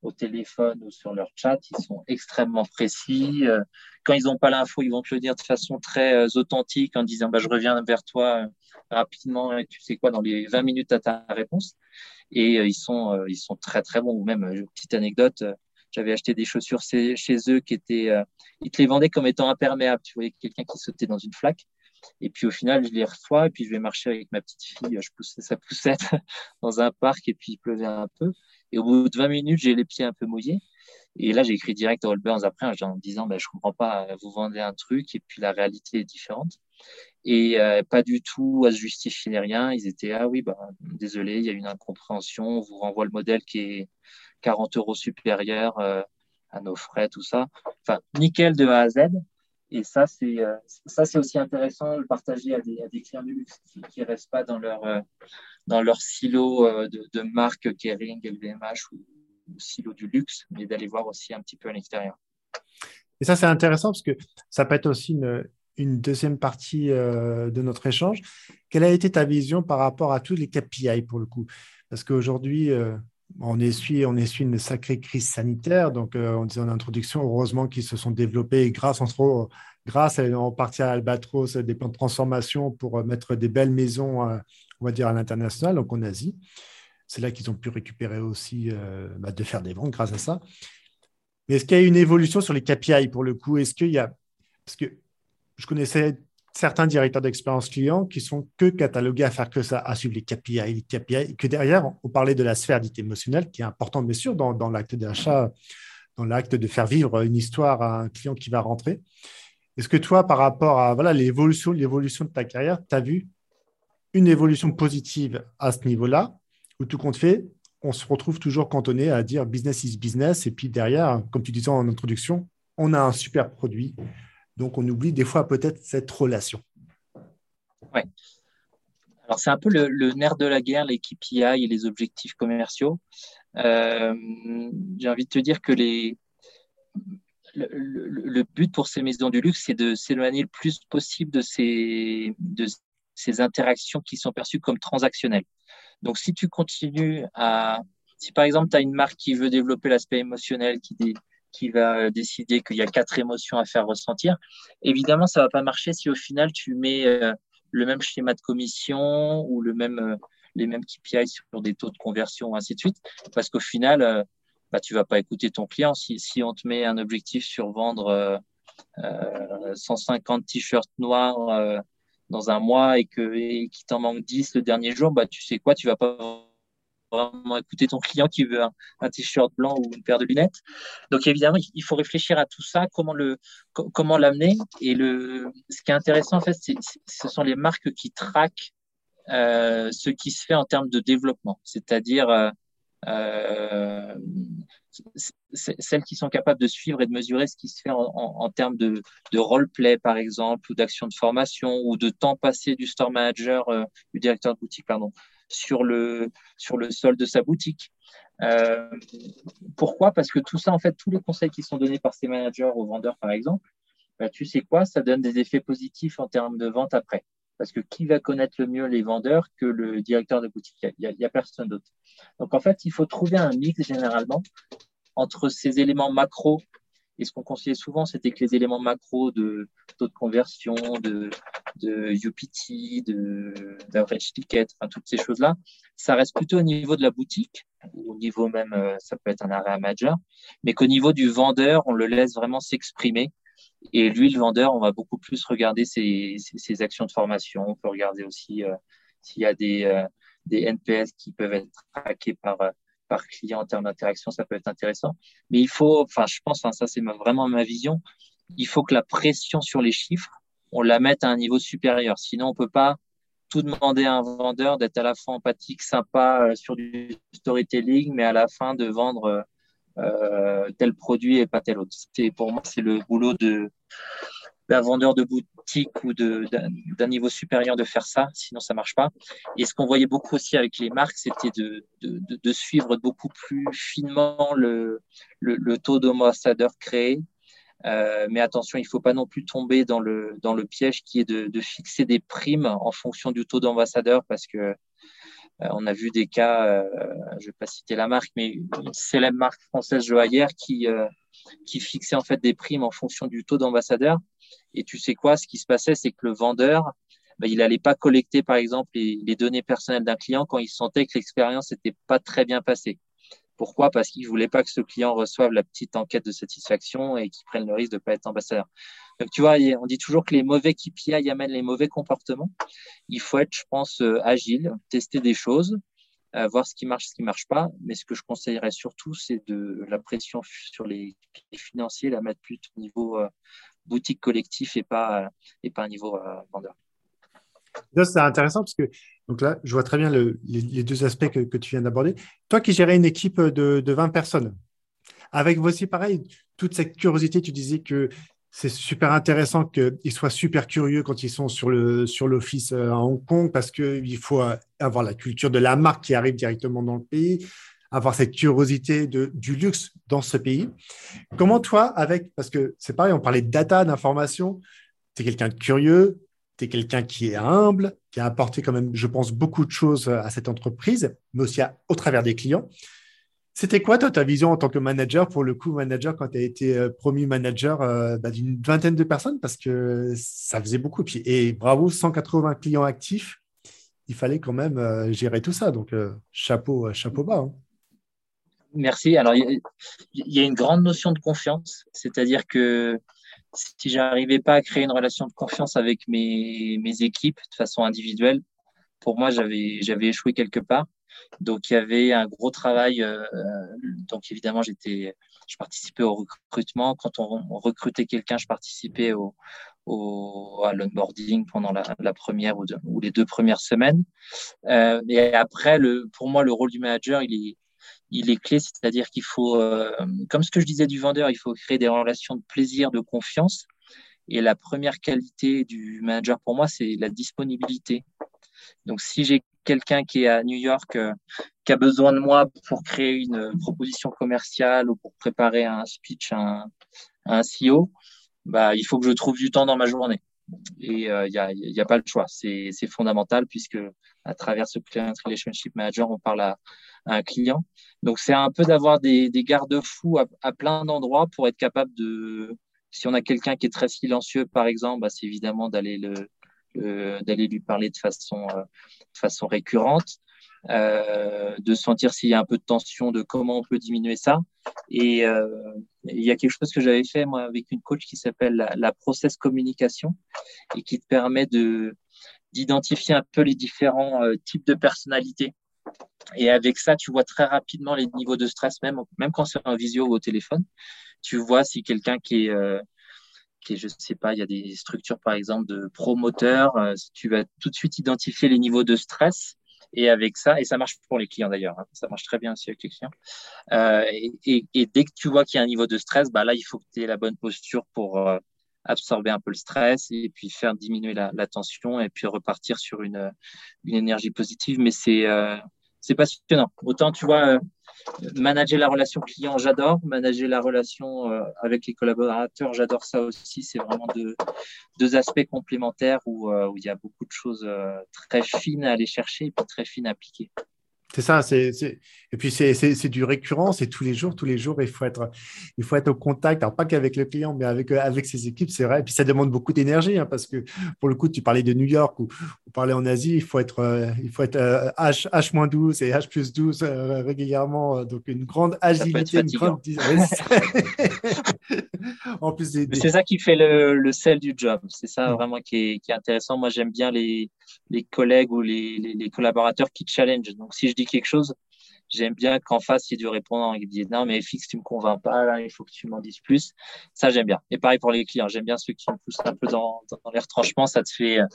S1: au téléphone ou sur leur chat, ils sont extrêmement précis. Euh, quand ils n'ont pas l'info, ils vont te le dire de façon très euh, authentique en disant bah, je reviens vers toi rapidement et tu sais quoi dans les 20 minutes à ta réponse. Et ils sont ils sont très très bons. Ou même petite anecdote, j'avais acheté des chaussures chez eux qui étaient ils te les vendaient comme étant imperméables. Tu voyais quelqu'un qui sautait dans une flaque. Et puis au final, je les reçois et puis je vais marcher avec ma petite fille. Je poussais sa poussette dans un parc et puis il pleuvait un peu. Et au bout de 20 minutes, j'ai les pieds un peu mouillés. Et là, j'ai écrit direct à Allbirds après en disant, bah, je comprends pas, vous vendez un truc et puis la réalité est différente. Et euh, pas du tout à se justifier rien. Ils étaient, ah oui, bah, désolé, il y a une incompréhension. On vous renvoie le modèle qui est 40 euros supérieur euh, à nos frais, tout ça. Enfin, nickel de A à Z. Et ça, c'est euh, ça, c'est aussi intéressant de le partager à des, clients du luxe qui ne restent pas dans leur, euh, dans leur silo euh, de, marque Kering, LVMH ou, silo du luxe, mais d'aller voir aussi un petit peu à l'extérieur.
S2: Et ça, c'est intéressant parce que ça peut être aussi une, une deuxième partie de notre échange. Quelle a été ta vision par rapport à tous les KPI pour le coup? Parce qu'aujourd'hui, on essuie, on essuie une sacrée crise sanitaire. Donc, euh, on disait en introduction, heureusement qu'ils se sont développés grâce, en, grâce en partie à Albatros, des plans de transformation pour euh, mettre des belles maisons, euh, on va dire, à l'international, donc en Asie. C'est là qu'ils ont pu récupérer aussi, bah, de faire des ventes grâce à ça. Mais est-ce qu'il y a une évolution sur les KPI pour le coup? Est-ce qu'il y a. Parce que je connaissais certains directeurs d'expérience client qui sont que catalogués à faire que ça, à suivre les KPI, les KPI, que derrière, on parlait de la sphère dite émotionnelle, qui est importante bien sûr dans, l'acte d'achat, dans l'acte de faire vivre une histoire à un client qui va rentrer. Est-ce que toi, par rapport à voilà l'évolution, l'évolution de ta carrière, tu as vu une évolution positive à ce niveau-là, ou tout compte fait, on se retrouve toujours cantonné à dire business is business, et puis derrière, comme tu disais en introduction, on a un super produit, donc, on oublie des fois peut-être cette relation.
S1: Oui. Alors, c'est un peu le, nerf de la guerre, les KPI et les objectifs commerciaux. Euh, j'ai envie de te dire que les, le, but pour ces maisons du luxe, c'est de s'éloigner le plus possible de ces, de ces interactions qui sont perçues comme transactionnelles. Donc, si tu continues à, si par exemple, tu as une marque qui veut développer l'aspect émotionnel, qui, qui va décider qu'il y a quatre émotions à faire ressentir, évidemment, ça va pas marcher si au final tu mets euh, le même schéma de commission ou euh, les mêmes KPI sur des taux de conversion, ainsi de suite, parce qu'au final, euh, bah, tu vas pas écouter ton client. Si, on te met un objectif sur vendre 150 t-shirts noirs dans un mois et que qu'il t'en manque 10 le dernier jour, bah tu sais quoi, tu vas pas vraiment écouter ton client qui veut un, t-shirt blanc ou une paire de lunettes. Donc évidemment, il faut réfléchir à tout ça, comment le comment l'amener. Et le ce qui est intéressant en fait, ce sont les marques qui traquent euh, ce qui se fait en termes de développement, c'est-à-dire euh, euh, celles qui sont capables de suivre et de mesurer ce qui se fait en, termes de, de role-play, par exemple, ou d'action de formation, ou de temps passé du store manager, du directeur de boutique, pardon, sur le, sur le sol de sa boutique. Euh, pourquoi? Parce que tout ça, en fait, tous les conseils qui sont donnés par ces managers aux vendeurs, par exemple, bah, tu sais quoi, ça donne des effets positifs en termes de vente après. Parce que qui va connaître le mieux les vendeurs que le directeur de boutique? Il n'y a, a, personne d'autre. Donc, en fait, il faut trouver un mix généralement entre ces éléments macro et ce qu'on conseillait souvent, c'était que les éléments macro de taux de conversion, de, de UPT, de d'average ticket, enfin toutes ces choses-là, ça reste plutôt au niveau de la boutique, au niveau même, euh, ça peut être un area manager, mais qu'au niveau du vendeur, on le laisse vraiment s'exprimer. Et lui, le vendeur, on va beaucoup plus regarder ses, ses, actions de formation. On peut regarder aussi euh, s'il y a des, euh, des NPS qui peuvent être traqués par par client en termes d'interaction, ça peut être intéressant. Mais il faut, enfin, je pense, ça c'est vraiment ma vision, il faut que la pression sur les chiffres, on la mette à un niveau supérieur. Sinon, on peut pas tout demander à un vendeur d'être à la fois empathique, sympa euh, sur du storytelling, mais à la fin de vendre euh, tel produit et pas tel autre. C'est pour moi, c'est le boulot de d'un vendeur de boutique ou d'un niveau supérieur de faire ça, sinon ça marche pas. Et ce qu'on voyait beaucoup aussi avec les marques, c'était de, de, de, suivre beaucoup plus finement le, le, le taux d'ambassadeurs créé. Euh, mais attention, il faut pas non plus tomber dans le, dans le piège qui est de, de fixer des primes en fonction du taux d'ambassadeur parce que euh, on a vu des cas, euh, je vais pas citer la marque, mais une célèbre marque française joaillère qui, euh, qui fixait en fait des primes en fonction du taux d'ambassadeur. Et tu sais quoi, ce qui se passait, c'est que le vendeur, bah, il n'allait pas collecter, par exemple, les, données personnelles d'un client quand il sentait que l'expérience n'était pas très bien passée. Pourquoi? Parce qu'il voulait pas que ce client reçoive la petite enquête de satisfaction et qu'il prenne le risque de pas être ambassadeur. Donc, tu vois, on dit toujours que les mauvais KPI amènent les mauvais comportements. Il faut être, je pense, euh, agile, tester des choses, euh, voir ce qui marche, ce qui marche pas. Mais ce que je conseillerais surtout, c'est de la pression sur les, financiers, la mettre plus au niveau euh, boutique collectif et pas, et pas un niveau vendeur.
S2: C'est intéressant parce que donc là, je vois très bien les, deux aspects que, tu viens d'aborder. Toi qui gérais une équipe de, de 20 personnes, avec aussi pareil, toute cette curiosité, tu disais que c'est super intéressant qu'ils soient super curieux quand ils sont sur le sur l'office euh, à Hong Kong parce qu'il faut euh, avoir la culture de la marque qui arrive directement dans le pays, avoir cette curiosité de, du luxe dans ce pays. Comment toi, avec, parce que c'est pareil, on parlait de data, d'information, tu es quelqu'un de curieux, tu es quelqu'un qui est humble, qui a apporté quand même, je pense, beaucoup de choses à cette entreprise, mais aussi au travers des clients. C'était quoi, toi, ta vision en tant que manager, pour le coup, manager, quand tu as été euh, promu manager euh, bah, d'une vingtaine de personnes? Parce que ça faisait beaucoup. Et bravo, 180 clients actifs, il fallait quand même euh, gérer tout ça. Donc, chapeau, chapeau bas. Hein.
S1: Merci. Alors, il y, a une grande notion de confiance, c'est-à-dire que si j'arrivais pas à créer une relation de confiance avec mes, mes équipes de façon individuelle, pour moi, j'avais échoué quelque part. Donc il y avait un gros travail. Euh, donc évidemment, j'étais, je participais au recrutement. Quand on, recrutait quelqu'un, je participais au, au à l'onboarding pendant la, première ou, ou, les deux premières semaines. Euh, et après, le, pour moi, le rôle du manager, il est il est clé, c'est-à-dire qu'il faut, euh, comme ce que je disais du vendeur, il faut créer des relations de plaisir, de confiance. Et la première qualité du manager pour moi, c'est la disponibilité. Donc, si j'ai quelqu'un qui est à New York, qui a besoin de moi pour créer une proposition commerciale ou pour préparer un speech à un, CEO, bah, il faut que je trouve du temps dans ma journée. Et il n'y a, y a, pas le choix. C'est fondamental puisque à travers ce Client Relationship Manager, on parle à, un client. Donc, c'est un peu d'avoir des, des garde-fous à, à, plein d'endroits pour être capable de, si on a quelqu'un qui est très silencieux, par exemple, bah, c'est évidemment d'aller le, d'aller lui parler de façon, euh, de façon récurrente. Euh, de sentir s'il y a un peu de tension, de comment on peut diminuer ça. Et euh, il y a quelque chose que j'avais fait moi avec une coach qui s'appelle la, process communication et qui te permet de d'identifier un peu les différents euh, types de personnalités. Et avec ça, tu vois très rapidement les niveaux de stress, même même quand c'est en visio ou au téléphone. Tu vois si quelqu'un qui est euh, qui je sais pas, il y a des structures par exemple de promoteurs, tu vas tout de suite identifier les niveaux de stress et avec ça, et ça marche pour les clients d'ailleurs, hein, ça marche très bien aussi avec les clients. Euh, et, dès que tu vois qu'il y a un niveau de stress, bah là, il faut que tu aies la bonne posture pour euh, absorber un peu le stress et puis faire diminuer la, la tension et puis repartir sur une, une énergie positive. Mais c'est euh, c'est passionnant. Autant, tu vois, euh, manager la relation client, j'adore. Manager la relation euh, avec les collaborateurs, j'adore ça aussi. C'est vraiment deux, aspects complémentaires où, euh, où, il y a beaucoup de choses très fines à aller chercher et puis très fines à appliquer.
S2: C'est ça, c'est, et puis c'est, du récurrent, c'est tous les jours, tous les jours, il faut être, il faut être au contact, alors pas qu'avec le client, mais avec, avec ses équipes, c'est vrai. Et puis ça demande beaucoup d'énergie, hein, parce que pour le coup, tu parlais de New York ou, ou parlais en Asie, il faut être, euh, il faut être H, euh, H-12 et H plus 12 euh, régulièrement, donc une grande agilité, une grande...
S1: en plus C'est ça qui fait le, le sel du job, c'est ça mm. vraiment qui est, qui est intéressant. Moi, j'aime bien les, les collègues ou les, les, collaborateurs qui challenge. Donc, si je dis quelque chose, j'aime bien qu'en face, il y ait du répondant qui dit non, mais fixe, tu me convaincs pas, là, il faut que tu m'en dises plus. Ça, j'aime bien. Et pareil pour les clients, j'aime bien ceux qui me poussent un peu dans, les retranchements, ça te fait euh,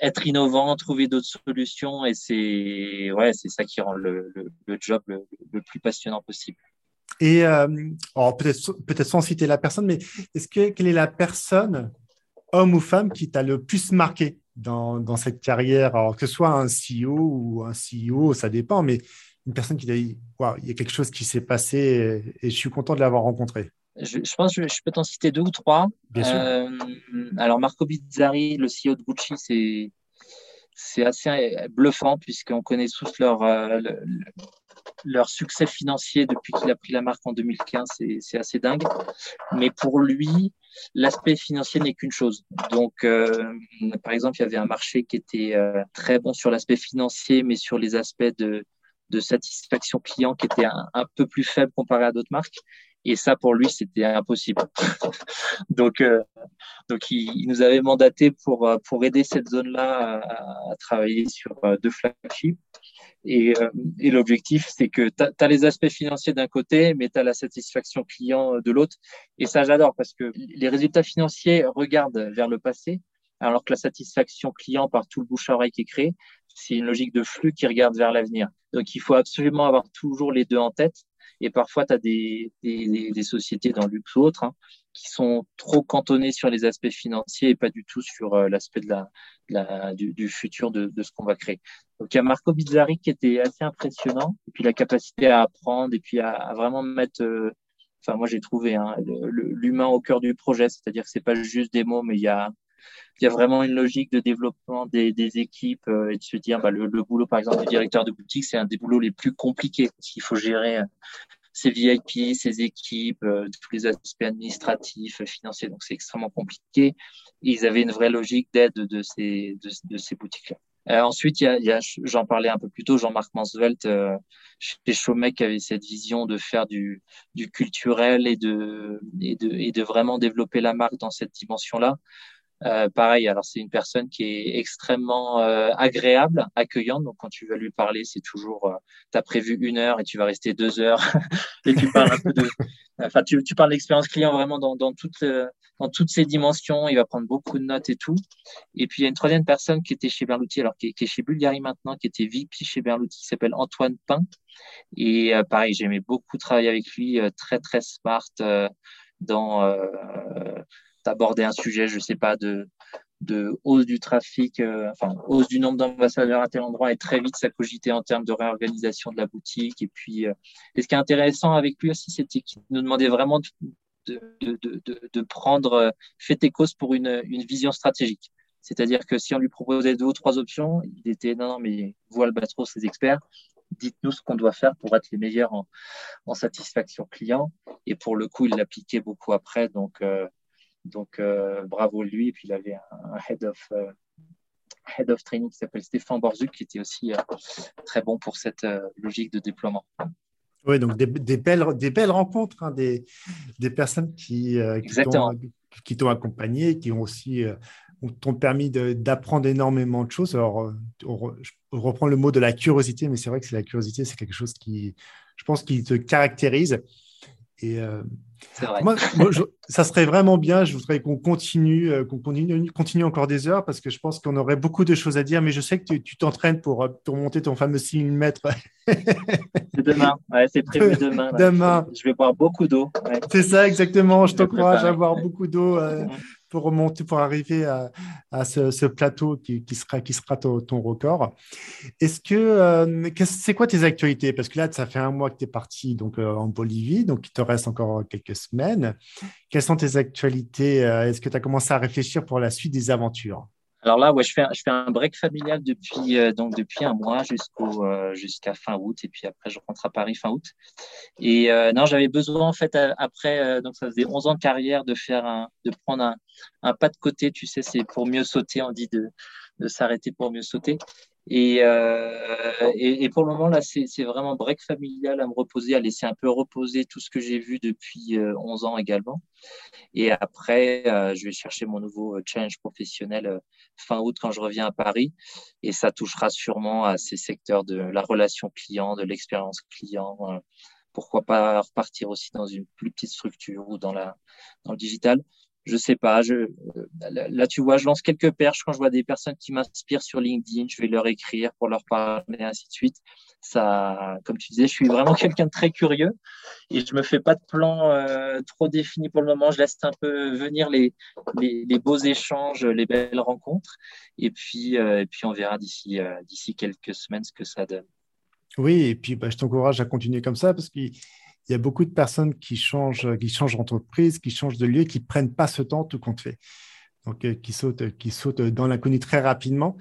S1: être innovant, trouver d'autres solutions et c'est ouais, c'est ça qui rend le, le, job le, plus passionnant possible.
S2: Et euh, peut-être peut-être sans citer la personne, mais est-ce que quelle est la personne, homme ou femme, qui t'a le plus marqué? Dans, dans, cette carrière, alors que ce soit un CEO ou un CEO, ça dépend, mais une personne qui dit, il y a quelque chose qui s'est passé et, je suis content de l'avoir rencontré.
S1: Je, pense que je, peux t'en citer deux ou trois.
S2: Bien sûr. Euh,
S1: alors Marco Bizzari, le CEO de Gucci, c'est c'est assez bluffant puisqu'on connaît tous leur, euh, leur succès financier depuis qu'il a pris la marque en 2015, c'est assez dingue. Mais pour lui, l'aspect financier n'est qu'une chose. Donc, euh, par exemple, il y avait un marché qui était euh, très bon sur l'aspect financier, mais sur les aspects de, de satisfaction client qui était un, un peu plus faible comparé à d'autres marques. Et ça, pour lui, c'était impossible. donc, euh, donc il, nous avait mandaté pour, pour aider cette zone-là à, à, travailler sur deux flagships. Et, euh, et l'objectif, c'est que tu les aspects financiers d'un côté, mais tu as la satisfaction client euh, de l'autre. Et ça, j'adore parce que les résultats financiers regardent vers le passé, alors que la satisfaction client par tout le bouche à oreille qui est créé, c'est une logique de flux qui regarde vers l'avenir. Donc, il faut absolument avoir toujours les deux en tête. Et parfois, tu as des, des, des, sociétés dans le luxe ou autres hein, qui sont trop cantonnées sur les aspects financiers et pas du tout sur euh, l'aspect de la, la, du, du, futur de, de ce qu'on va créer. Donc, il y a Marco Bizzari qui était assez impressionnant. Et puis, la capacité à apprendre et puis à, à vraiment mettre... Euh, enfin, moi, j'ai trouvé hein, l'humain au cœur du projet. C'est-à-dire que c'est pas juste des mots, mais il y a il y a vraiment une logique de développement des, équipes euh, et de se dire bah, le, boulot par exemple du directeur de boutique c'est un des boulots les plus compliqués parce qu'il faut gérer euh, ses VIP, ses équipes, euh, tous les aspects administratifs, financiers donc c'est extrêmement compliqué. Ils avaient une vraie logique d'aide de ces de, de ces boutiques là. Euh, ensuite, il y a, j'en parlais un peu plus tôt, Jean-Marc Mansvelt euh, chez Chomec avait cette vision de faire du, culturel et de vraiment développer la marque dans cette dimension-là. Euh, pareil, alors c'est une personne qui est extrêmement euh, agréable, accueillante. Donc quand tu vas lui parler, c'est toujours, euh, tu prévu une heure et tu vas rester deux heures et tu parles un peu de, enfin tu, tu parles d'expérience client vraiment dans, dans toutes dans toutes ses dimensions. Il va prendre beaucoup de notes et tout. Et puis il y a une troisième personne qui était chez Berluti, alors qui qui est chez Bulgari maintenant, qui était VIP chez Berluti, qui s'appelle Antoine Pain. Et pareil, j'aimais beaucoup travailler avec lui, très très smart dans aborder un sujet, je sais pas, de, hausse du trafic, euh, enfin hausse du nombre d'ambassadeurs à tel endroit et très vite ça cogitait en termes de réorganisation de la boutique. Et puis, euh, ce qui est intéressant avec lui aussi, c'était qu'il nous demandait vraiment de, prendre euh, fait et cause pour une, vision stratégique. C'est-à-dire que si on lui proposait deux ou trois options, il était non, non mais vous Albatros, les experts, dites-nous ce qu'on doit faire pour être les meilleurs en, en, satisfaction client. Et pour le coup, il l'appliquait beaucoup après, donc donc, euh, bravo lui. Et puis, il avait un, head of, euh, head of training qui s'appelle Stéphane Borzuk, qui était aussi euh, très bon pour cette logique de déploiement.
S2: Oui, donc des, belles, des belles rencontres, hein, des, des personnes qui, qui t'ont accompagné, qui ont aussi t'ont permis d'apprendre énormément de choses. Alors, je reprends le mot de la curiosité, mais c'est vrai que la curiosité, c'est quelque chose qui, je pense, qui te caractérise. Et moi, ça serait vraiment bien. Je voudrais qu'on continue, euh, qu'on continue, continue, encore des heures parce que je pense qu'on aurait beaucoup de choses à dire. Mais je sais que tu t'entraînes pour, euh, pour monter ton fameux 6000 mètres.
S1: c'est demain. Ouais, c'est prévu demain.
S2: Demain.
S1: Je vais boire beaucoup d'eau.
S2: C'est ça, exactement. Je t'encourage à boire beaucoup d'eau. Euh, pour remonter, pour arriver à, à ce, plateau qui, qui, sera, qui sera ton, record. Est-ce que euh, c'est quoi tes actualités? Parce que là, ça fait un mois que tu es parti donc euh, en Bolivie, donc il te reste encore quelques semaines. Quelles sont tes actualités? Euh, Est-ce que tu as commencé à réfléchir pour la suite des aventures?
S1: Alors là, ouais, je fais, je fais un break familial depuis euh, donc depuis un mois jusqu'au euh, jusqu'à fin août et puis après je rentre à Paris fin août. Et euh, non, j'avais besoin en fait après donc ça faisait 11 ans de carrière de faire un de prendre un, un pas de côté, tu sais, c'est pour mieux sauter, on dit de de s'arrêter pour mieux sauter. Et, euh, et, et, pour le moment, là, c'est vraiment break familial à me reposer, à laisser un peu reposer tout ce que j'ai vu depuis 11 ans également. Et après, euh, je vais chercher mon nouveau challenge professionnel euh, fin août quand je reviens à Paris. Et ça touchera sûrement à ces secteurs de la relation client, de l'expérience client. Euh, pourquoi pas repartir aussi dans une plus petite structure ou dans, la, dans le digital je sais pas. Je, là, tu vois, je lance quelques perches quand je vois des personnes qui m'inspirent sur LinkedIn. Je vais leur écrire pour leur parler, ainsi de suite. Ça, comme tu disais, je suis vraiment quelqu'un de très curieux et je me fais pas de plan euh, trop défini pour le moment. Je laisse un peu venir les, beaux échanges, les belles rencontres. Et puis, euh, on verra d'ici euh, d'ici quelques semaines ce que ça donne.
S2: Oui, et puis bah, je t'encourage à continuer comme ça parce qu'il il y a beaucoup de personnes qui changent, qui changent d'entreprise, qui changent de lieu, qui ne prennent pas ce temps tout compte fait. Donc, euh, qui, sautent, qui sautent dans l'inconnu très rapidement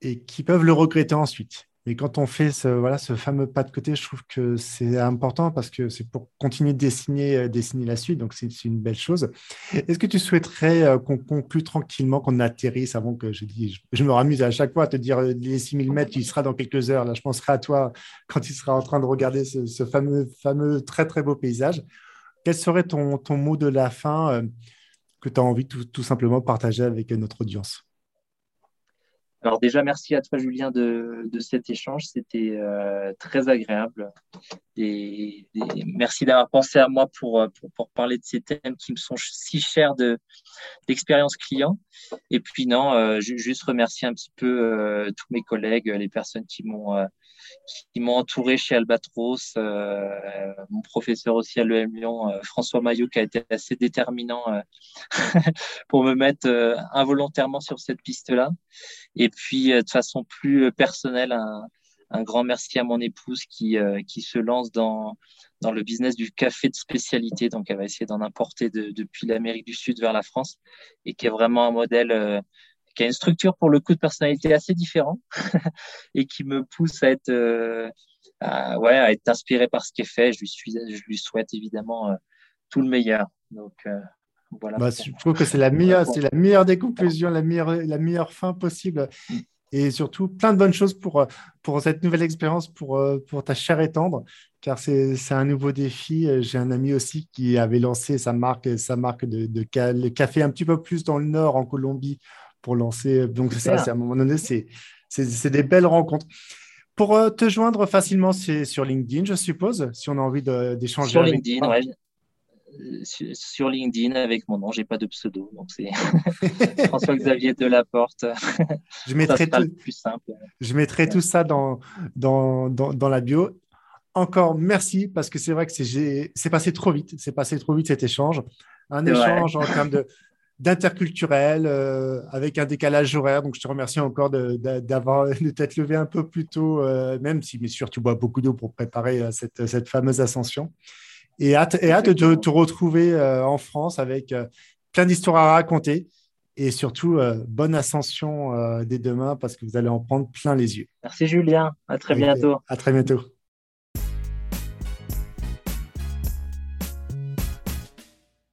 S2: et qui peuvent le regretter ensuite. Mais quand on fait ce, voilà, ce fameux pas de côté, je trouve que c'est important parce que c'est pour continuer de dessiner, euh, dessiner la suite. Donc, c'est une belle chose. Est-ce que tu souhaiterais euh, qu'on conclue tranquillement, qu'on atterrisse avant que je dis, je, me ramuse à chaque fois à te dire euh, les 6000 mètres, il sera dans quelques heures. Là, je penserai à toi quand tu seras en train de regarder ce, fameux, fameux, très, très beau paysage. Quel serait ton, ton mot de la fin que tu as envie tout, tout simplement partager avec notre audience?
S1: Alors déjà, merci à toi, Julien, de, de cet échange. C'était euh, très agréable. Et, merci d'avoir pensé à moi pour, pour, pour, parler de ces thèmes qui me sont si chers de d'expérience client. Et puis non, euh, juste remercier un petit peu euh, tous mes collègues, les personnes qui m'ont euh, qui m'ont entouré chez Albatros, euh, mon professeur aussi à l'EM Lyon, euh, François Maillot, qui a été assez déterminant euh, pour me mettre involontairement sur cette piste-là. Et puis, de façon plus personnelle, un, un, grand merci à mon épouse qui, qui se lance dans, dans le business du café de spécialité. Donc, elle va essayer d'en importer de, depuis l'Amérique du Sud vers la France et qui est vraiment un modèle qui a une structure pour le coup de personnalité assez différente et qui me pousse à être euh, à, ouais à être inspiré par ce qui est fait. Je lui suis, je lui souhaite évidemment euh, tout le meilleur. Donc euh, voilà.
S2: Bah, je trouve que c'est la meilleure, c'est la meilleure des conclusions, la meilleure, la meilleure fin possible. Et surtout, plein de bonnes choses pour, pour cette nouvelle expérience, pour, pour ta chair et tendre, car c'est un nouveau défi. J'ai un ami aussi qui avait lancé sa marque, sa marque de, de, de café un petit peu plus dans le nord, en Colombie, pour lancer. Donc, c'est ça, c'est à un moment donné, c'est des belles rencontres. Pour euh, te joindre facilement, c'est sur LinkedIn, je suppose, si on a envie d'échanger.
S1: Sur LinkedIn, oui. Euh, sur, LinkedIn avec mon nom, j'ai pas de pseudo, donc c'est François-Xavier Delaporte.
S2: Je mettrai tout, plus simple. Je mettrai tout ça dans, dans, dans, dans, la bio. Encore merci parce que c'est vrai que c'est passé trop vite, c'est passé trop vite cet échange. Un échange en termes de, d'interculturel, euh, avec un décalage horaire. Donc, je te remercie encore d'avoir de, t'être levé un peu plus tôt, euh, même si, bien sûr, tu bois beaucoup d'eau pour préparer euh, cette, cette, fameuse ascension. Et hâte, et hâte de te, retrouver en France avec plein d'histoires à raconter. Et surtout, bonne ascension dès demain parce que vous allez en prendre plein les yeux.
S1: Merci Julien. À très bientôt.
S2: À très bientôt.